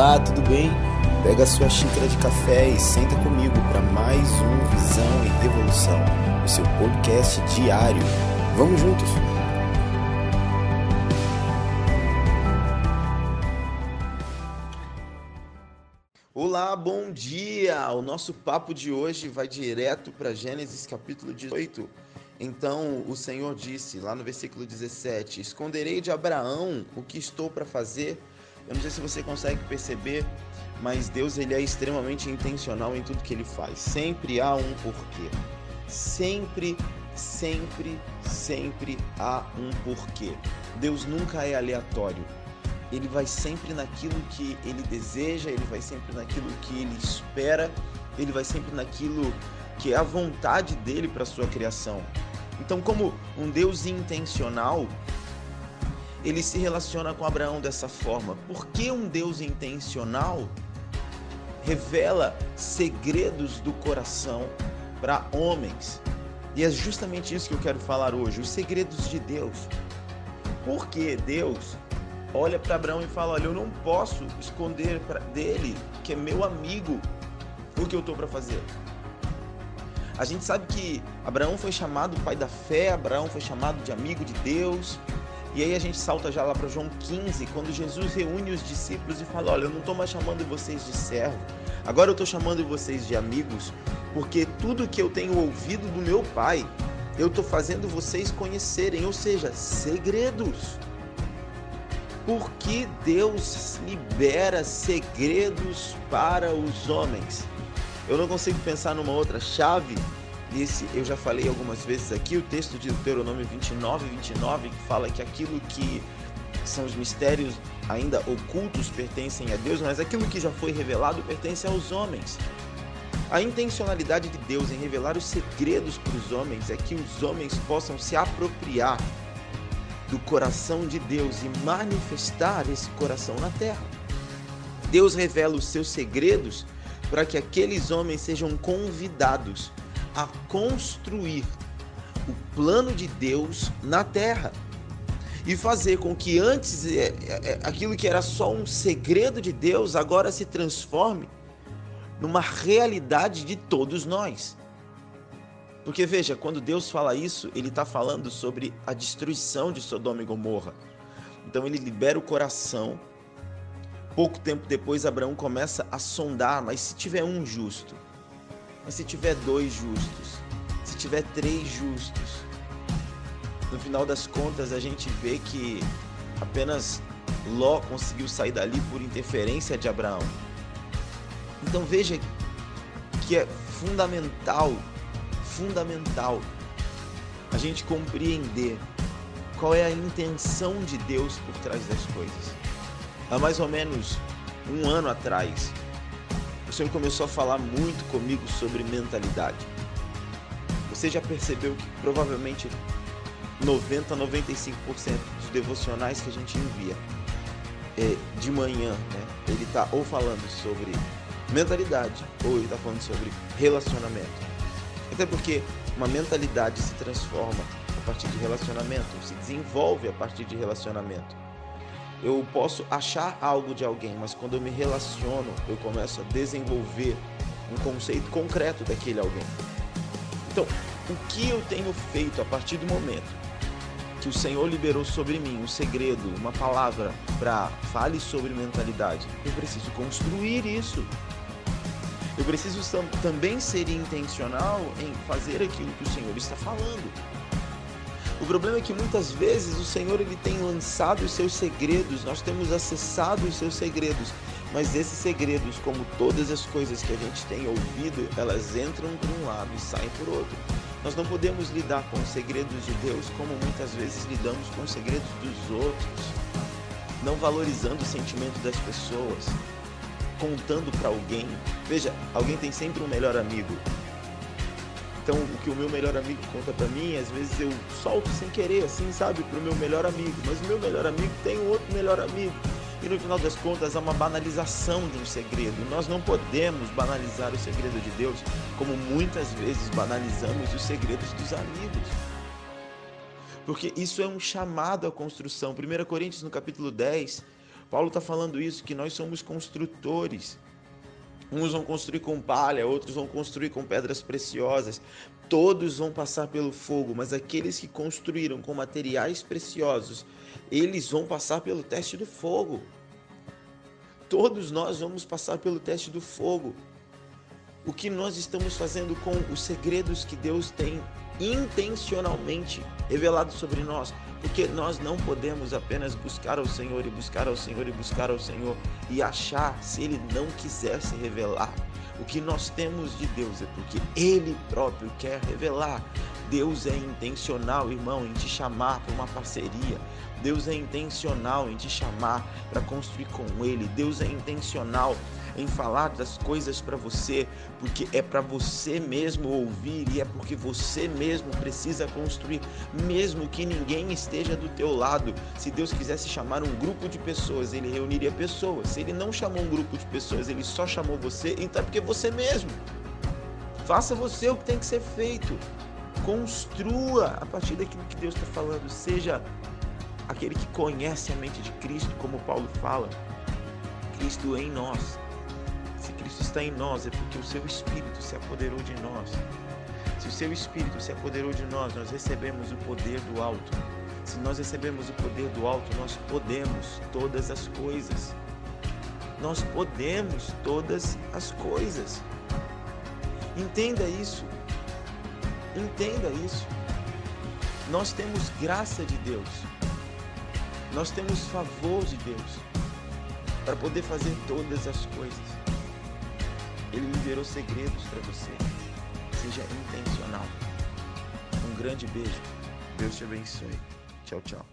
Olá, tudo bem? Pega sua xícara de café e senta comigo para mais um Visão e Revolução, o seu podcast diário. Vamos juntos? Olá, bom dia! O nosso papo de hoje vai direto para Gênesis capítulo 18. Então o Senhor disse, lá no versículo 17: Esconderei de Abraão o que estou para fazer eu não sei se você consegue perceber, mas Deus ele é extremamente intencional em tudo que ele faz. Sempre há um porquê. Sempre, sempre, sempre há um porquê. Deus nunca é aleatório. Ele vai sempre naquilo que ele deseja, ele vai sempre naquilo que ele espera, ele vai sempre naquilo que é a vontade dele para sua criação. Então, como um Deus intencional, ele se relaciona com Abraão dessa forma? Porque um Deus intencional revela segredos do coração para homens. E é justamente isso que eu quero falar hoje, os segredos de Deus. Porque Deus olha para Abraão e fala: Olha, eu não posso esconder dele, que é meu amigo, o que eu estou para fazer. A gente sabe que Abraão foi chamado pai da fé, Abraão foi chamado de amigo de Deus, e aí a gente salta já lá para João 15, quando Jesus reúne os discípulos e fala: Olha, eu não estou mais chamando vocês de servo, agora eu estou chamando vocês de amigos, porque tudo que eu tenho ouvido do meu Pai, eu estou fazendo vocês conhecerem, ou seja, segredos. Porque Deus libera segredos para os homens. Eu não consigo pensar numa outra chave esse eu já falei algumas vezes aqui, o texto de Deuteronômio 29, 29, que fala que aquilo que são os mistérios ainda ocultos pertencem a Deus, mas aquilo que já foi revelado pertence aos homens. A intencionalidade de Deus em revelar os segredos para os homens é que os homens possam se apropriar do coração de Deus e manifestar esse coração na terra. Deus revela os seus segredos para que aqueles homens sejam convidados a construir o plano de Deus na terra e fazer com que antes é, é, é, aquilo que era só um segredo de Deus agora se transforme numa realidade de todos nós. Porque veja, quando Deus fala isso, ele está falando sobre a destruição de Sodoma e Gomorra. Então ele libera o coração. Pouco tempo depois, Abraão começa a sondar, mas se tiver um justo, mas se tiver dois justos, se tiver três justos, no final das contas a gente vê que apenas Ló conseguiu sair dali por interferência de Abraão. Então veja que é fundamental, fundamental a gente compreender qual é a intenção de Deus por trás das coisas. Há mais ou menos um ano atrás, o Senhor começou a falar muito comigo sobre mentalidade. Você já percebeu que provavelmente 90 a 95% dos devocionais que a gente envia é, de manhã, né, ele está ou falando sobre mentalidade ou ele está falando sobre relacionamento. Até porque uma mentalidade se transforma a partir de relacionamento, se desenvolve a partir de relacionamento. Eu posso achar algo de alguém, mas quando eu me relaciono, eu começo a desenvolver um conceito concreto daquele alguém. Então, o que eu tenho feito a partir do momento que o Senhor liberou sobre mim um segredo, uma palavra para fale sobre mentalidade, eu preciso construir isso. Eu preciso também ser intencional em fazer aquilo que o Senhor está falando. O problema é que muitas vezes o Senhor ele tem lançado os seus segredos, nós temos acessado os seus segredos, mas esses segredos, como todas as coisas que a gente tem ouvido, elas entram por um lado e saem por outro. Nós não podemos lidar com os segredos de Deus como muitas vezes lidamos com os segredos dos outros, não valorizando o sentimento das pessoas, contando para alguém. Veja, alguém tem sempre um melhor amigo. Então, o que o meu melhor amigo conta para mim, às vezes eu solto sem querer, assim, sabe, pro meu melhor amigo. Mas o meu melhor amigo tem um outro melhor amigo. E no final das contas, há uma banalização de um segredo. Nós não podemos banalizar o segredo de Deus como muitas vezes banalizamos os segredos dos amigos. Porque isso é um chamado à construção. 1 Coríntios, no capítulo 10, Paulo está falando isso, que nós somos construtores. Uns vão construir com palha, outros vão construir com pedras preciosas. Todos vão passar pelo fogo, mas aqueles que construíram com materiais preciosos, eles vão passar pelo teste do fogo. Todos nós vamos passar pelo teste do fogo. O que nós estamos fazendo com os segredos que Deus tem intencionalmente revelado sobre nós? Porque nós não podemos apenas buscar ao Senhor e buscar ao Senhor e buscar ao Senhor e achar se Ele não quiser se revelar. O que nós temos de Deus é porque Ele próprio quer revelar. Deus é intencional, irmão, em te chamar para uma parceria. Deus é intencional em te chamar para construir com Ele. Deus é intencional em falar das coisas para você, porque é para você mesmo ouvir e é porque você mesmo precisa construir, mesmo que ninguém esteja do teu lado. Se Deus quisesse chamar um grupo de pessoas, ele reuniria pessoas. Se ele não chamou um grupo de pessoas, ele só chamou você, então é porque você mesmo. Faça você o que tem que ser feito. Construa a partir daquilo que Deus está falando. Seja aquele que conhece a mente de Cristo, como Paulo fala. Cristo em nós. Está em nós, é porque o seu Espírito se apoderou de nós. Se o seu Espírito se apoderou de nós, nós recebemos o poder do alto. Se nós recebemos o poder do alto, nós podemos todas as coisas. Nós podemos todas as coisas. Entenda isso. Entenda isso. Nós temos graça de Deus. Nós temos favor de Deus para poder fazer todas as coisas. Ele liberou segredos para você. Seja intencional. Um grande beijo. Deus te abençoe. Tchau, tchau.